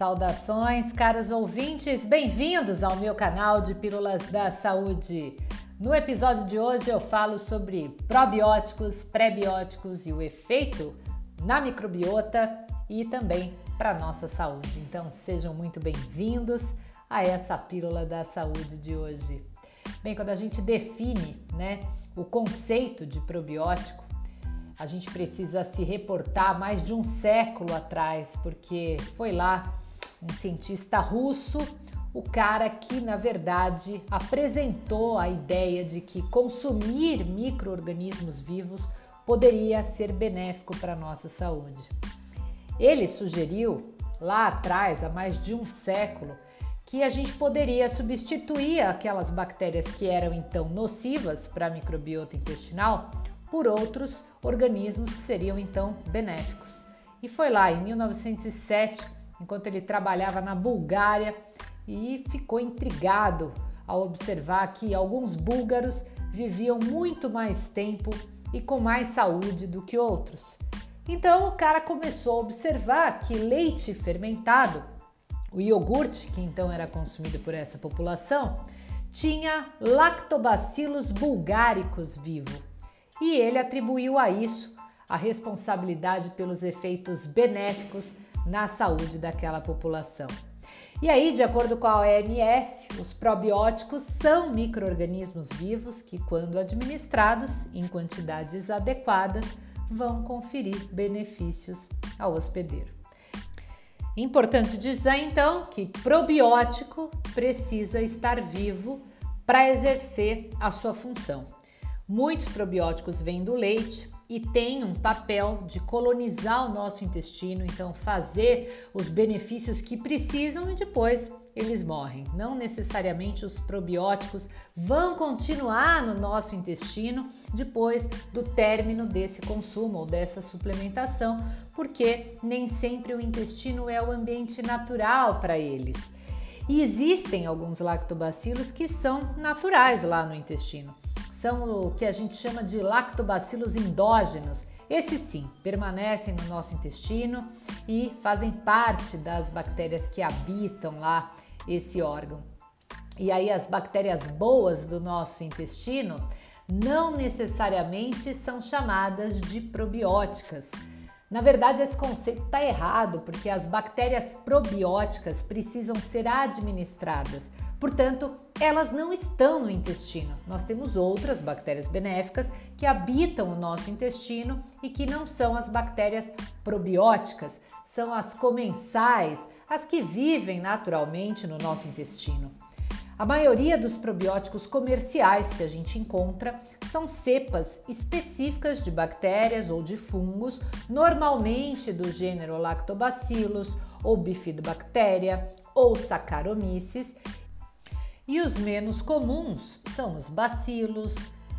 Saudações, caros ouvintes, bem-vindos ao meu canal de Pílulas da Saúde. No episódio de hoje eu falo sobre probióticos, prebióticos e o efeito na microbiota e também para nossa saúde. Então sejam muito bem-vindos a essa Pílula da Saúde de hoje. Bem, quando a gente define, né, o conceito de probiótico, a gente precisa se reportar mais de um século atrás, porque foi lá um cientista russo, o cara que na verdade apresentou a ideia de que consumir micro-organismos vivos poderia ser benéfico para a nossa saúde. Ele sugeriu lá atrás, há mais de um século, que a gente poderia substituir aquelas bactérias que eram então nocivas para a microbiota intestinal por outros organismos que seriam então benéficos. E foi lá em 1907 enquanto ele trabalhava na Bulgária e ficou intrigado ao observar que alguns búlgaros viviam muito mais tempo e com mais saúde do que outros. Então o cara começou a observar que leite fermentado, o iogurte, que então era consumido por essa população, tinha lactobacillus bulgaricus vivo. E ele atribuiu a isso a responsabilidade pelos efeitos benéficos na saúde daquela população. E aí, de acordo com a OMS, os probióticos são micro-organismos vivos que, quando administrados em quantidades adequadas, vão conferir benefícios ao hospedeiro. Importante dizer então que probiótico precisa estar vivo para exercer a sua função. Muitos probióticos vêm do leite, e tem um papel de colonizar o nosso intestino, então fazer os benefícios que precisam e depois eles morrem. Não necessariamente os probióticos vão continuar no nosso intestino depois do término desse consumo ou dessa suplementação, porque nem sempre o intestino é o ambiente natural para eles. E existem alguns lactobacilos que são naturais lá no intestino são o que a gente chama de lactobacilos endógenos. Esses sim permanecem no nosso intestino e fazem parte das bactérias que habitam lá esse órgão. E aí, as bactérias boas do nosso intestino não necessariamente são chamadas de probióticas. Na verdade, esse conceito está errado, porque as bactérias probióticas precisam ser administradas Portanto, elas não estão no intestino. Nós temos outras bactérias benéficas que habitam o nosso intestino e que não são as bactérias probióticas, são as comensais, as que vivem naturalmente no nosso intestino. A maioria dos probióticos comerciais que a gente encontra são cepas específicas de bactérias ou de fungos, normalmente do gênero Lactobacillus ou Bifidobacteria ou Saccharomyces, e os menos comuns são os bacilos,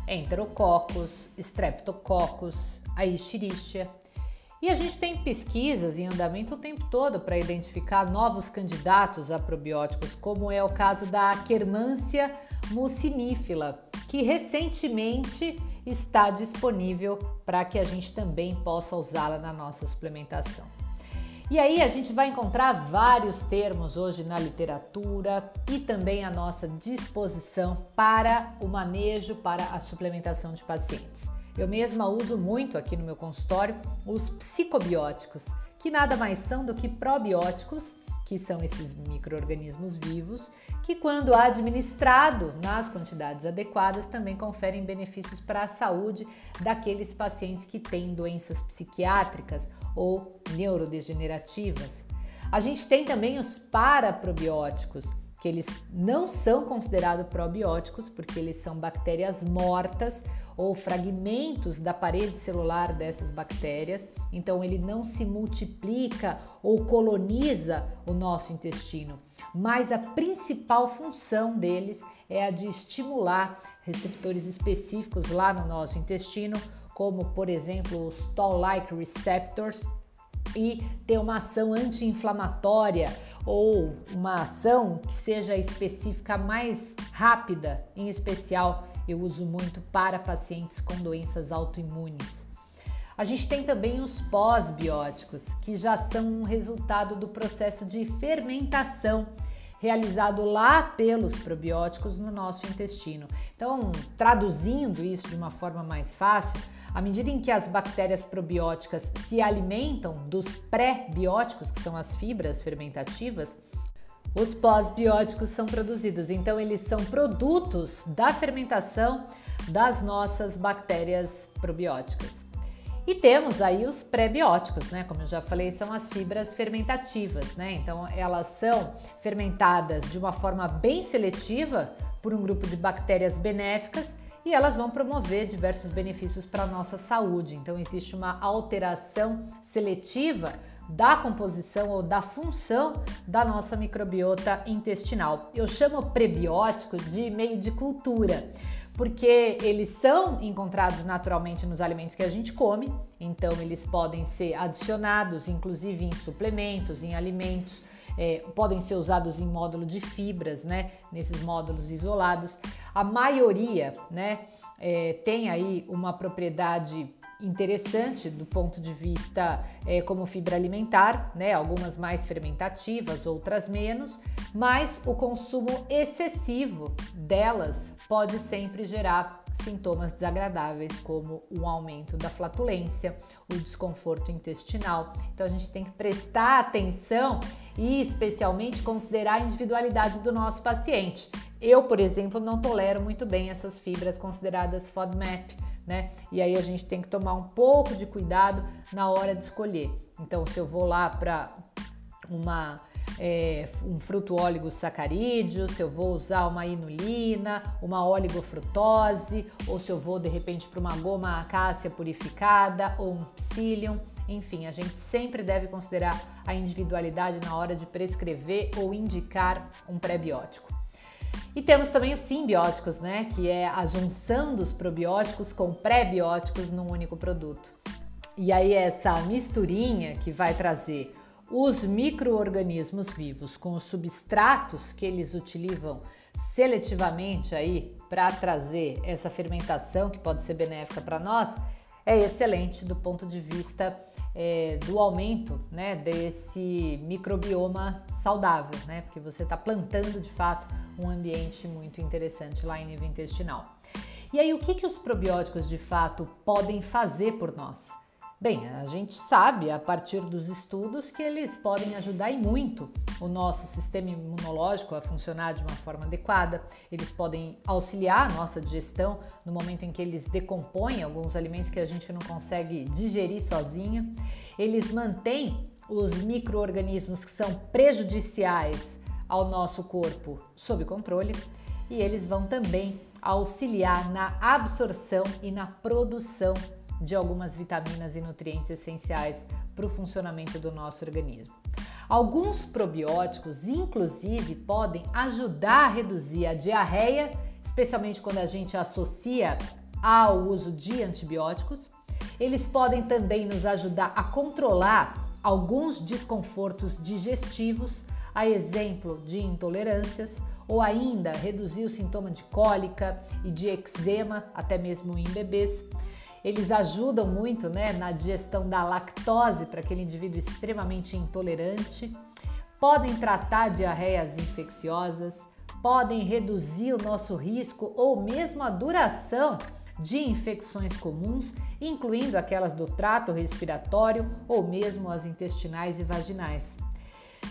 enterococos, streptococcus, a Escherichia. E a gente tem pesquisas em andamento o tempo todo para identificar novos candidatos a probióticos, como é o caso da Quermancia mucinífila, que recentemente está disponível para que a gente também possa usá-la na nossa suplementação. E aí a gente vai encontrar vários termos hoje na literatura e também à nossa disposição para o manejo, para a suplementação de pacientes. Eu mesma uso muito aqui no meu consultório os psicobióticos, que nada mais são do que probióticos, que são esses micro-organismos vivos, que quando administrado nas quantidades adequadas também conferem benefícios para a saúde daqueles pacientes que têm doenças psiquiátricas ou neurodegenerativas. A gente tem também os paraprobióticos, que eles não são considerados probióticos porque eles são bactérias mortas ou fragmentos da parede celular dessas bactérias, então ele não se multiplica ou coloniza o nosso intestino, mas a principal função deles é a de estimular receptores específicos lá no nosso intestino como por exemplo os Toll-like receptors, e ter uma ação anti-inflamatória ou uma ação que seja específica mais rápida, em especial eu uso muito para pacientes com doenças autoimunes. A gente tem também os pós-bióticos, que já são um resultado do processo de fermentação realizado lá pelos probióticos no nosso intestino. Então, traduzindo isso de uma forma mais fácil, à medida em que as bactérias probióticas se alimentam dos pré-bióticos, que são as fibras fermentativas, os pós-bióticos são produzidos. Então, eles são produtos da fermentação das nossas bactérias probióticas. E temos aí os pré-bióticos, né? Como eu já falei, são as fibras fermentativas, né? Então, elas são fermentadas de uma forma bem seletiva por um grupo de bactérias benéficas e elas vão promover diversos benefícios para a nossa saúde. Então, existe uma alteração seletiva da composição ou da função da nossa microbiota intestinal. Eu chamo prebiótico de meio de cultura, porque eles são encontrados naturalmente nos alimentos que a gente come, então eles podem ser adicionados, inclusive em suplementos, em alimentos é, podem ser usados em módulo de fibras, né? Nesses módulos isolados. A maioria, né? É, tem aí uma propriedade interessante do ponto de vista é, como fibra alimentar, né? Algumas mais fermentativas, outras menos, mas o consumo excessivo delas pode sempre gerar sintomas desagradáveis, como o aumento da flatulência, o desconforto intestinal. Então a gente tem que prestar atenção e especialmente considerar a individualidade do nosso paciente. Eu, por exemplo, não tolero muito bem essas fibras consideradas FODMAP, né? E aí a gente tem que tomar um pouco de cuidado na hora de escolher. Então, se eu vou lá para uma é, um fruto oligosacarídeo, se eu vou usar uma inulina, uma oligofrutose, ou se eu vou de repente para uma goma acácia purificada ou um psyllium. Enfim, a gente sempre deve considerar a individualidade na hora de prescrever ou indicar um pré-biótico. E temos também os simbióticos, né, que é a junção dos probióticos com pré-bióticos num único produto. E aí essa misturinha que vai trazer os micro-organismos vivos com os substratos que eles utilizam seletivamente aí para trazer essa fermentação que pode ser benéfica para nós, é excelente do ponto de vista é, do aumento né, desse microbioma saudável, né? Porque você está plantando de fato um ambiente muito interessante lá em nível intestinal. E aí, o que, que os probióticos de fato podem fazer por nós? Bem, a gente sabe a partir dos estudos que eles podem ajudar e muito o nosso sistema imunológico a funcionar de uma forma adequada. Eles podem auxiliar a nossa digestão no momento em que eles decompõem alguns alimentos que a gente não consegue digerir sozinho. Eles mantêm os micro-organismos que são prejudiciais ao nosso corpo sob controle e eles vão também auxiliar na absorção e na produção de algumas vitaminas e nutrientes essenciais para o funcionamento do nosso organismo. Alguns probióticos, inclusive, podem ajudar a reduzir a diarreia, especialmente quando a gente associa ao uso de antibióticos. Eles podem também nos ajudar a controlar alguns desconfortos digestivos, a exemplo de intolerâncias, ou ainda reduzir o sintoma de cólica e de eczema, até mesmo em bebês. Eles ajudam muito né, na digestão da lactose para aquele indivíduo extremamente intolerante, podem tratar diarreias infecciosas, podem reduzir o nosso risco ou mesmo a duração de infecções comuns, incluindo aquelas do trato respiratório ou mesmo as intestinais e vaginais.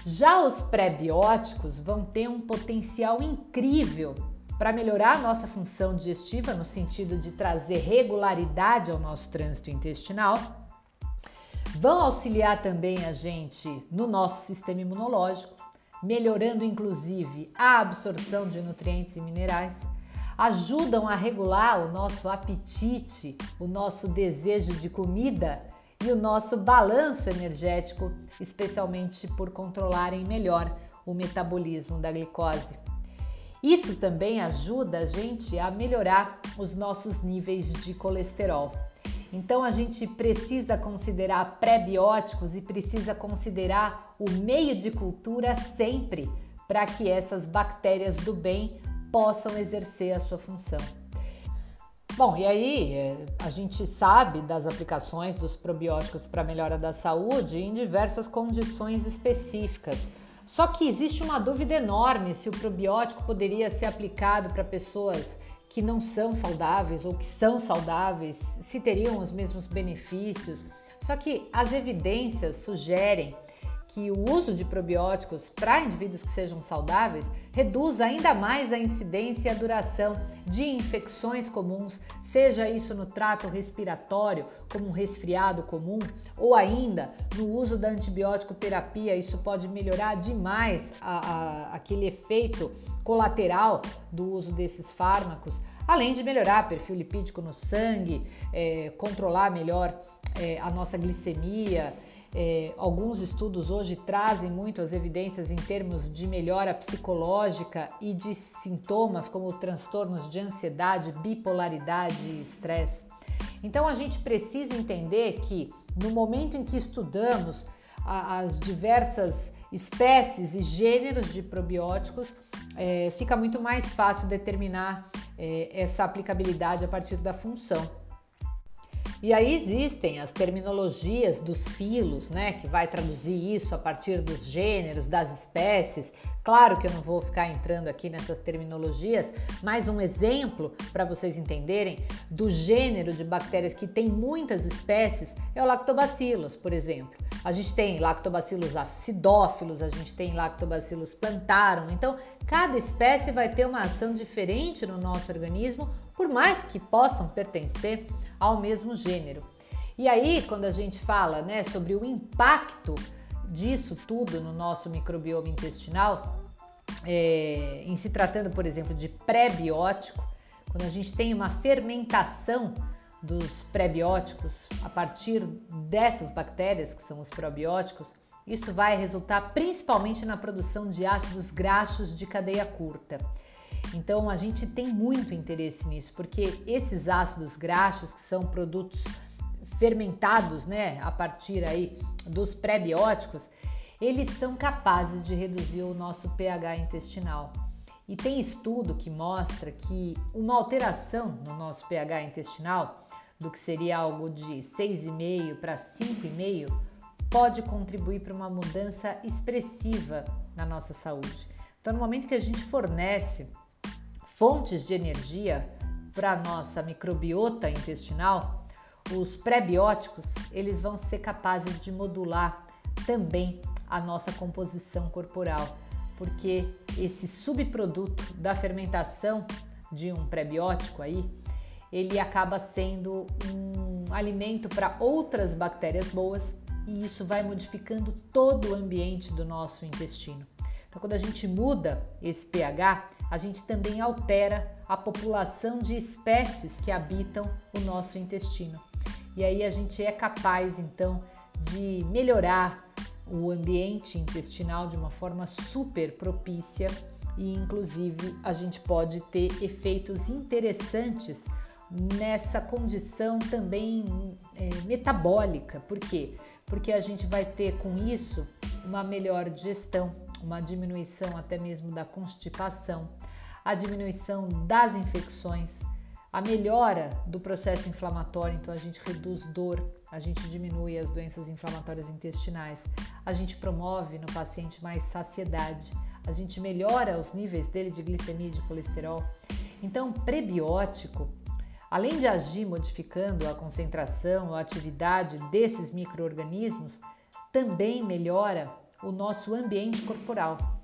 Já os pré-bióticos vão ter um potencial incrível para melhorar a nossa função digestiva, no sentido de trazer regularidade ao nosso trânsito intestinal, vão auxiliar também a gente no nosso sistema imunológico, melhorando inclusive a absorção de nutrientes e minerais, ajudam a regular o nosso apetite, o nosso desejo de comida e o nosso balanço energético, especialmente por controlarem melhor o metabolismo da glicose. Isso também ajuda a gente a melhorar os nossos níveis de colesterol. Então a gente precisa considerar pré-bióticos e precisa considerar o meio de cultura sempre para que essas bactérias do bem possam exercer a sua função. Bom, e aí é, a gente sabe das aplicações dos probióticos para melhora da saúde em diversas condições específicas. Só que existe uma dúvida enorme se o probiótico poderia ser aplicado para pessoas que não são saudáveis ou que são saudáveis, se teriam os mesmos benefícios. Só que as evidências sugerem que o uso de probióticos para indivíduos que sejam saudáveis reduz ainda mais a incidência e a duração de infecções comuns, seja isso no trato respiratório, como um resfriado comum, ou ainda no uso da antibiótico terapia. Isso pode melhorar demais a, a, aquele efeito colateral do uso desses fármacos, além de melhorar perfil lipídico no sangue, é, controlar melhor é, a nossa glicemia. É, alguns estudos hoje trazem muito as evidências em termos de melhora psicológica e de sintomas como transtornos de ansiedade, bipolaridade e estresse. Então a gente precisa entender que no momento em que estudamos a, as diversas espécies e gêneros de probióticos, é, fica muito mais fácil determinar é, essa aplicabilidade a partir da função. E aí existem as terminologias dos filos, né, que vai traduzir isso a partir dos gêneros, das espécies. Claro que eu não vou ficar entrando aqui nessas terminologias, mas um exemplo para vocês entenderem do gênero de bactérias que tem muitas espécies é o Lactobacillus, por exemplo. A gente tem Lactobacillus acidófilos, a gente tem Lactobacillus plantarum. Então, cada espécie vai ter uma ação diferente no nosso organismo, por mais que possam pertencer ao mesmo gênero. E aí, quando a gente fala né, sobre o impacto disso tudo no nosso microbioma intestinal, é, em se tratando, por exemplo, de pré-biótico, quando a gente tem uma fermentação dos pré-bióticos a partir dessas bactérias que são os probióticos, isso vai resultar principalmente na produção de ácidos graxos de cadeia curta. Então a gente tem muito interesse nisso, porque esses ácidos graxos, que são produtos fermentados, né, a partir aí dos pré-bióticos, eles são capazes de reduzir o nosso pH intestinal. E tem estudo que mostra que uma alteração no nosso pH intestinal, do que seria algo de 6,5 para 5,5, pode contribuir para uma mudança expressiva na nossa saúde. Então, no momento que a gente fornece fontes de energia para nossa microbiota intestinal, os prebióticos eles vão ser capazes de modular também a nossa composição corporal, porque esse subproduto da fermentação de um prebiótico aí, ele acaba sendo um alimento para outras bactérias boas e isso vai modificando todo o ambiente do nosso intestino. Então, quando a gente muda esse pH, a gente também altera a população de espécies que habitam o nosso intestino. E aí a gente é capaz então de melhorar o ambiente intestinal de uma forma super propícia e inclusive a gente pode ter efeitos interessantes nessa condição também é, metabólica. Por quê? Porque a gente vai ter com isso uma melhor digestão, uma diminuição até mesmo da constipação, a diminuição das infecções, a melhora do processo inflamatório, então a gente reduz dor, a gente diminui as doenças inflamatórias intestinais, a gente promove no paciente mais saciedade, a gente melhora os níveis dele de glicemia e de colesterol. Então, prebiótico, além de agir modificando a concentração a atividade desses micro-organismos, também melhora o nosso ambiente corporal.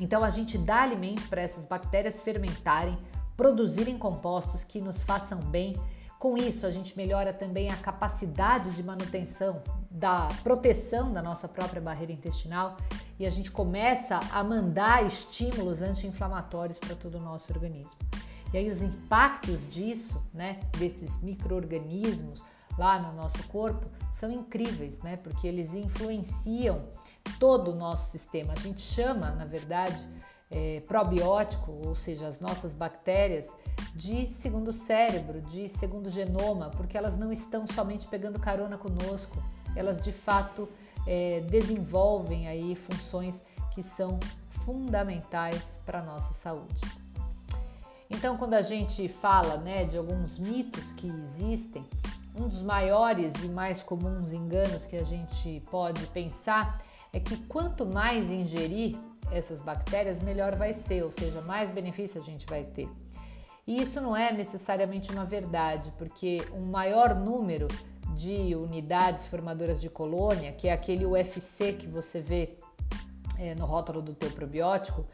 Então a gente dá alimento para essas bactérias fermentarem, produzirem compostos que nos façam bem. Com isso, a gente melhora também a capacidade de manutenção da proteção da nossa própria barreira intestinal e a gente começa a mandar estímulos anti-inflamatórios para todo o nosso organismo. E aí os impactos disso, né, desses micro-organismos lá no nosso corpo são incríveis, né? Porque eles influenciam todo o nosso sistema. A gente chama, na verdade, é, probiótico, ou seja, as nossas bactérias, de segundo cérebro, de segundo genoma, porque elas não estão somente pegando carona conosco, elas de fato é, desenvolvem aí funções que são fundamentais para a nossa saúde. Então, quando a gente fala né, de alguns mitos que existem, um dos maiores e mais comuns enganos que a gente pode pensar é que quanto mais ingerir essas bactérias, melhor vai ser, ou seja, mais benefício a gente vai ter. E isso não é necessariamente uma verdade, porque um maior número de unidades formadoras de colônia, que é aquele UFC que você vê é, no rótulo do teu probiótico,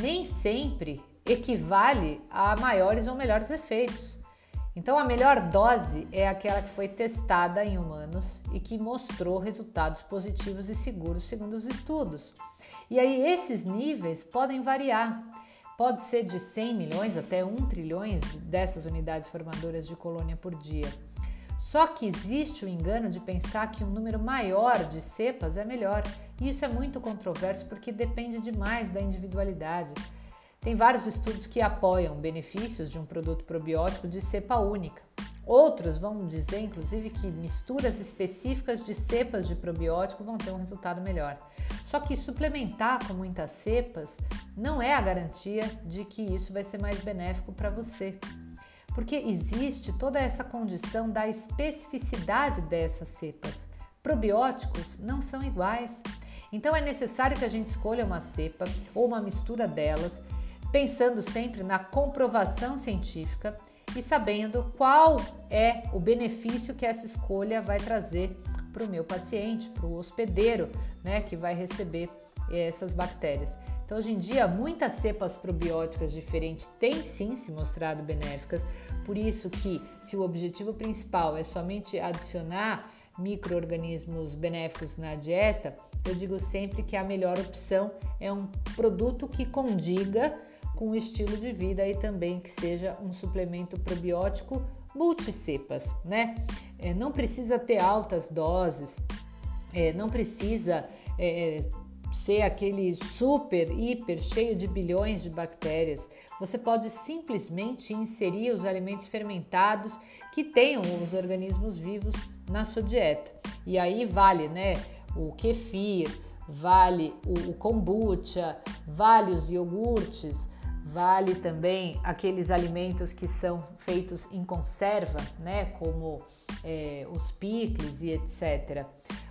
nem sempre equivale a maiores ou melhores efeitos. Então, a melhor dose é aquela que foi testada em humanos e que mostrou resultados positivos e seguros segundo os estudos. E aí, esses níveis podem variar. Pode ser de 100 milhões até 1 trilhões dessas unidades formadoras de colônia por dia. Só que existe o engano de pensar que um número maior de cepas é melhor. E isso é muito controverso porque depende demais da individualidade. Tem vários estudos que apoiam benefícios de um produto probiótico de cepa única. Outros vão dizer, inclusive, que misturas específicas de cepas de probiótico vão ter um resultado melhor. Só que suplementar com muitas cepas não é a garantia de que isso vai ser mais benéfico para você porque existe toda essa condição da especificidade dessas cepas. Probióticos não são iguais. Então é necessário que a gente escolha uma cepa ou uma mistura delas, pensando sempre na comprovação científica e sabendo qual é o benefício que essa escolha vai trazer para o meu paciente, para o hospedeiro, né, que vai receber essas bactérias. Então, hoje em dia, muitas cepas probióticas diferentes têm sim se mostrado benéficas, por isso que se o objetivo principal é somente adicionar micro-organismos benéficos na dieta, eu digo sempre que a melhor opção é um produto que condiga com o estilo de vida e também que seja um suplemento probiótico multicepas, né? É, não precisa ter altas doses, é, não precisa é, ser aquele super, hiper cheio de bilhões de bactérias. Você pode simplesmente inserir os alimentos fermentados que tenham os organismos vivos na sua dieta. E aí vale, né, o kefir, vale o, kombucha, vale os iogurtes, vale também aqueles alimentos que são feitos em conserva, né, como é, os picles e etc.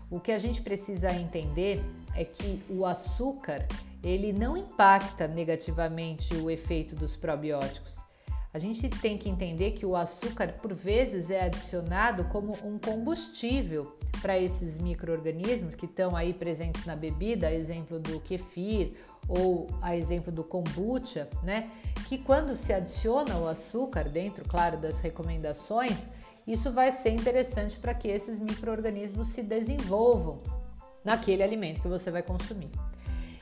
O que a gente precisa entender é que o açúcar ele não impacta negativamente o efeito dos probióticos. A gente tem que entender que o açúcar, por vezes, é adicionado como um combustível para esses micro-organismos que estão aí presentes na bebida, a exemplo do kefir ou a exemplo do kombucha, né? Que quando se adiciona o açúcar dentro, claro, das recomendações, isso vai ser interessante para que esses micro-organismos se desenvolvam naquele alimento que você vai consumir.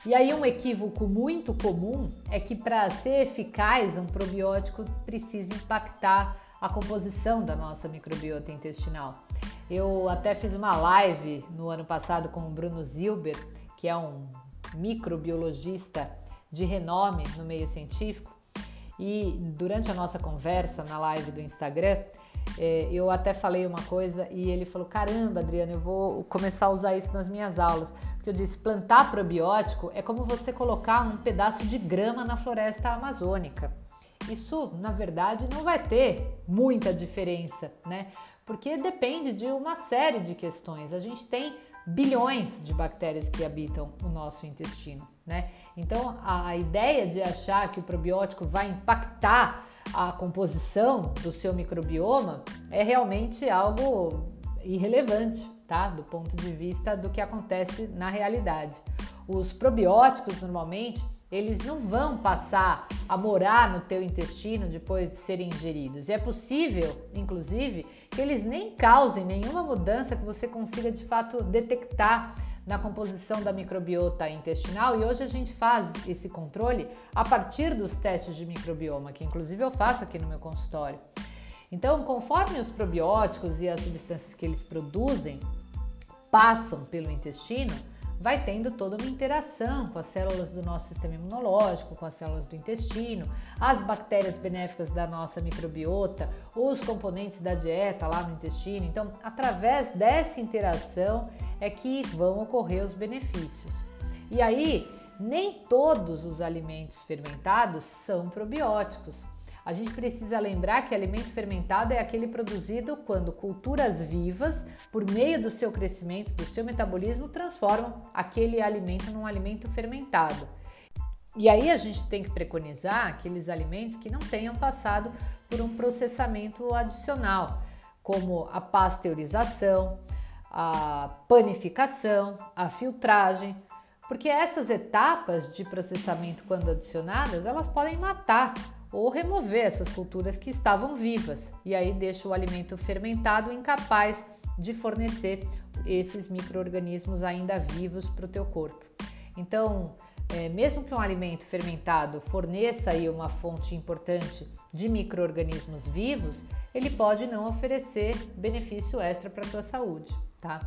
E aí um equívoco muito comum é que para ser eficaz um probiótico precisa impactar a composição da nossa microbiota intestinal. Eu até fiz uma live no ano passado com o Bruno Zilber, que é um microbiologista de renome no meio científico, e durante a nossa conversa na live do Instagram, é, eu até falei uma coisa e ele falou: Caramba, Adriana, eu vou começar a usar isso nas minhas aulas. Porque eu disse: plantar probiótico é como você colocar um pedaço de grama na floresta amazônica. Isso, na verdade, não vai ter muita diferença, né? Porque depende de uma série de questões. A gente tem bilhões de bactérias que habitam o nosso intestino, né? Então, a ideia de achar que o probiótico vai impactar a composição do seu microbioma é realmente algo irrelevante, tá? Do ponto de vista do que acontece na realidade. Os probióticos normalmente eles não vão passar a morar no teu intestino depois de serem ingeridos. E é possível, inclusive, que eles nem causem nenhuma mudança que você consiga de fato detectar na composição da microbiota intestinal e hoje a gente faz esse controle a partir dos testes de microbioma, que inclusive eu faço aqui no meu consultório. Então, conforme os probióticos e as substâncias que eles produzem passam pelo intestino, vai tendo toda uma interação com as células do nosso sistema imunológico, com as células do intestino, as bactérias benéficas da nossa microbiota, os componentes da dieta lá no intestino. Então, através dessa interação é que vão ocorrer os benefícios. E aí, nem todos os alimentos fermentados são probióticos. a gente precisa lembrar que alimento fermentado é aquele produzido quando culturas vivas, por meio do seu crescimento, do seu metabolismo, transformam aquele alimento num alimento fermentado. E aí a gente tem que preconizar aqueles alimentos que não tenham passado por um processamento adicional, como a pasteurização, a panificação, a filtragem, porque essas etapas de processamento, quando adicionadas, elas podem matar ou remover essas culturas que estavam vivas e aí deixa o alimento fermentado incapaz de fornecer esses micro-organismos ainda vivos para o teu corpo. Então, é, mesmo que um alimento fermentado forneça aí uma fonte importante de micro-organismos vivos, ele pode não oferecer benefício extra para a tua saúde, tá?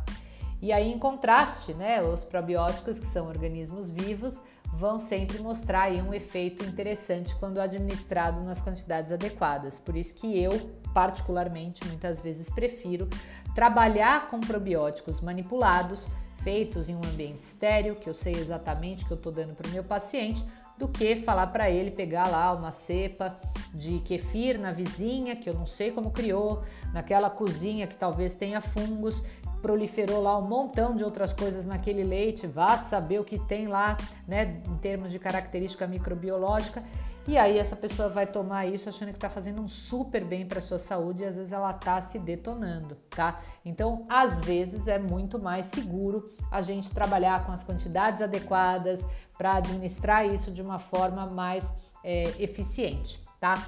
E aí, em contraste, né, os probióticos, que são organismos vivos, vão sempre mostrar aí um efeito interessante quando administrado nas quantidades adequadas. Por isso que eu, particularmente, muitas vezes prefiro trabalhar com probióticos manipulados, feitos em um ambiente estéreo, que eu sei exatamente que eu estou dando para o meu paciente, do que falar para ele pegar lá uma cepa de kefir na vizinha, que eu não sei como criou, naquela cozinha que talvez tenha fungos, proliferou lá um montão de outras coisas naquele leite, vá saber o que tem lá, né, em termos de característica microbiológica. E aí essa pessoa vai tomar isso achando que está fazendo um super bem para sua saúde e às vezes ela está se detonando, tá? Então, às vezes é muito mais seguro a gente trabalhar com as quantidades adequadas para administrar isso de uma forma mais é, eficiente, tá?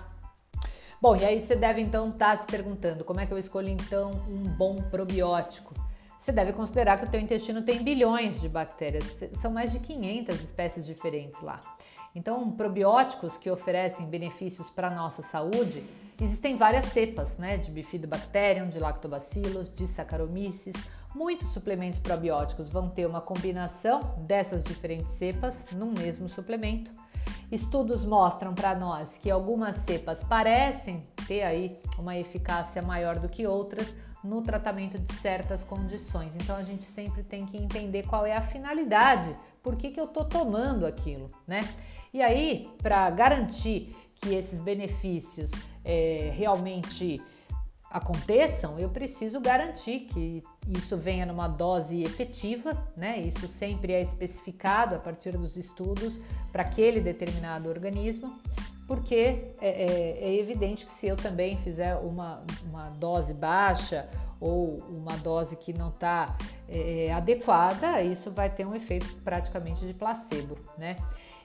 Bom, e aí você deve então estar tá se perguntando como é que eu escolho então um bom probiótico? Você deve considerar que o teu intestino tem bilhões de bactérias, são mais de 500 espécies diferentes lá. Então, probióticos que oferecem benefícios para a nossa saúde, existem várias cepas, né, de Bifidobacterium, de Lactobacillus, de Saccharomyces. Muitos suplementos probióticos vão ter uma combinação dessas diferentes cepas num mesmo suplemento. Estudos mostram para nós que algumas cepas parecem ter aí uma eficácia maior do que outras, no tratamento de certas condições. Então a gente sempre tem que entender qual é a finalidade, por que, que eu estou tomando aquilo, né? E aí, para garantir que esses benefícios é, realmente aconteçam, eu preciso garantir que isso venha numa dose efetiva, né? Isso sempre é especificado a partir dos estudos para aquele determinado organismo porque é, é, é, evidente que se eu também fizer uma, uma dose baixa ou uma dose que não está é, é, adequada, isso vai ter um efeito praticamente de placebo, né?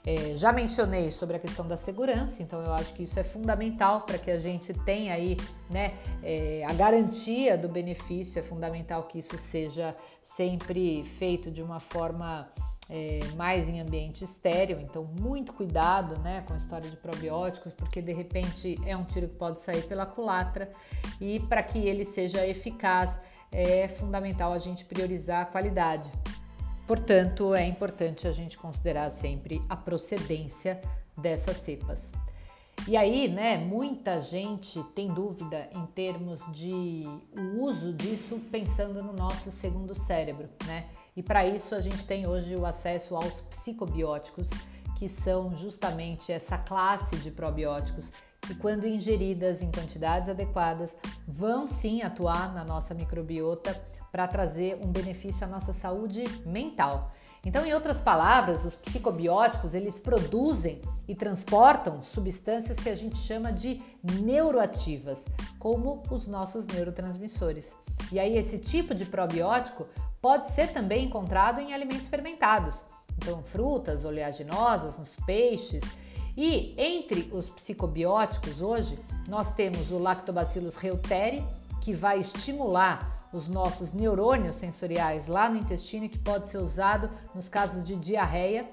É, já mencionei sobre a questão da segurança, então eu acho que isso é fundamental para que a gente tenha aí né, é, a garantia do benefício, é fundamental que isso seja sempre feito de uma forma é, mais em ambiente estéreo, então muito cuidado né, com a história de probióticos, porque de repente é um tiro que pode sair pela culatra e para que ele seja eficaz é fundamental a gente priorizar a qualidade. Portanto, é importante a gente considerar sempre a procedência dessas cepas. E aí, né, muita gente tem dúvida em termos de o uso disso pensando no nosso segundo cérebro, né? E para isso a gente tem hoje o acesso aos psicobióticos, que são justamente essa classe de probióticos que, quando ingeridas em quantidades adequadas, vão sim atuar na nossa microbiota para trazer um benefício à nossa saúde mental. Então, em outras palavras, os psicobióticos eles produzem e transportam substâncias que a gente chama de neuroativas, como os nossos neurotransmissores. E aí esse tipo de probiótico pode ser também encontrado em alimentos fermentados, então frutas oleaginosas, nos peixes. E entre os psicobióticos hoje, nós temos o Lactobacillus reuteri, que vai estimular os nossos neurônios sensoriais lá no intestino que pode ser usado nos casos de diarreia.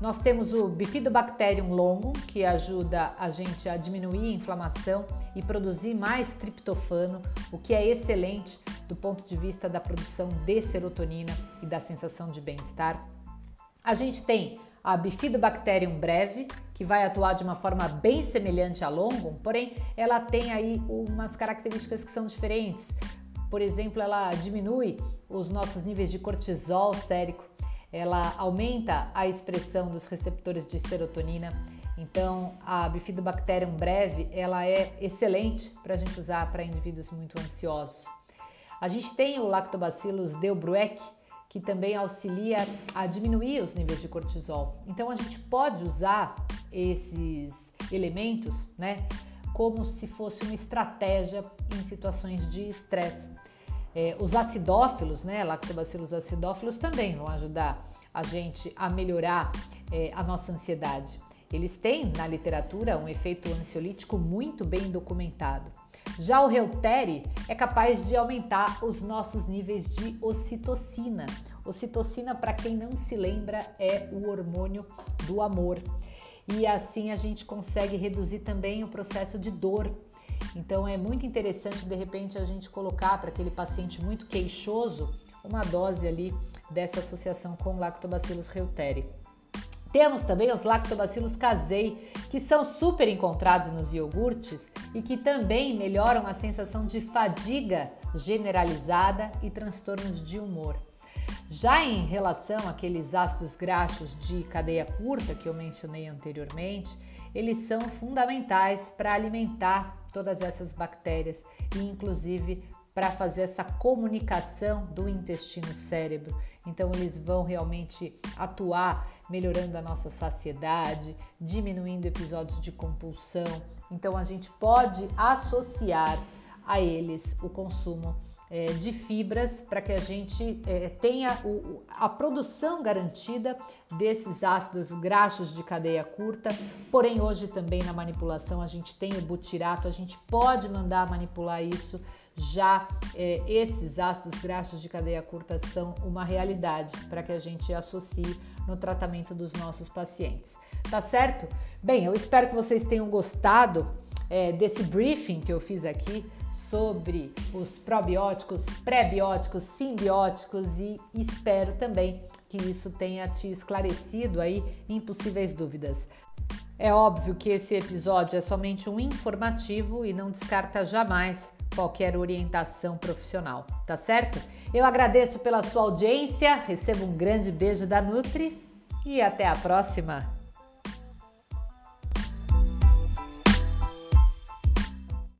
Nós temos o Bifidobacterium longum, que ajuda a gente a diminuir a inflamação e produzir mais triptofano, o que é excelente do ponto de vista da produção de serotonina e da sensação de bem-estar. A gente tem a Bifidobacterium breve, que vai atuar de uma forma bem semelhante à longum, porém ela tem aí umas características que são diferentes. Por exemplo, ela diminui os nossos níveis de cortisol sérico, ela aumenta a expressão dos receptores de serotonina, Então, a Bifidobacterium breve, ela é excelente para a gente usar para indivíduos muito ansiosos. A gente tem o Lactobacillus delbrueck, que também auxilia a diminuir os níveis de cortisol. Então, a gente pode usar esses elementos, né, como se fosse uma estratégia em situações de estresse. É, os acidófilos, né, lactobacillus acidófilos também vão ajudar a gente a melhorar é, a nossa ansiedade. Eles têm na literatura um efeito ansiolítico muito bem documentado. Já o Reuteri é capaz de aumentar os nossos níveis de ocitocina. Ocitocina, para quem não se lembra, é o hormônio do amor. E assim a gente consegue reduzir também o processo de dor. Então é muito interessante de repente a gente colocar para aquele paciente muito queixoso uma dose ali dessa associação com Lactobacillus reuteri. Temos também os lactobacilos casei, que são super encontrados nos iogurtes e que também melhoram a sensação de fadiga generalizada e transtornos de humor. Já em relação àqueles ácidos graxos de cadeia curta que eu mencionei anteriormente, eles são fundamentais para alimentar todas essas bactérias e inclusive para fazer essa comunicação do intestino-cérebro. Então, eles vão realmente atuar melhorando a nossa saciedade, diminuindo episódios de compulsão. Então, a gente pode associar a eles o consumo é, de fibras para que a gente é, tenha o, a produção garantida desses ácidos graxos de cadeia curta. Porém, hoje também na manipulação a gente tem o butirato, a gente pode mandar manipular isso já é, esses ácidos graxos de cadeia curta são uma realidade para que a gente associe no tratamento dos nossos pacientes. Tá certo? Bem, eu espero que vocês tenham gostado é, desse briefing que eu fiz aqui sobre os probióticos, prebióticos, simbióticos e espero também que isso tenha te esclarecido aí impossíveis dúvidas. É óbvio que esse episódio é somente um informativo e não descarta jamais qualquer orientação profissional, tá certo? Eu agradeço pela sua audiência, recebo um grande beijo da Nutri e até a próxima!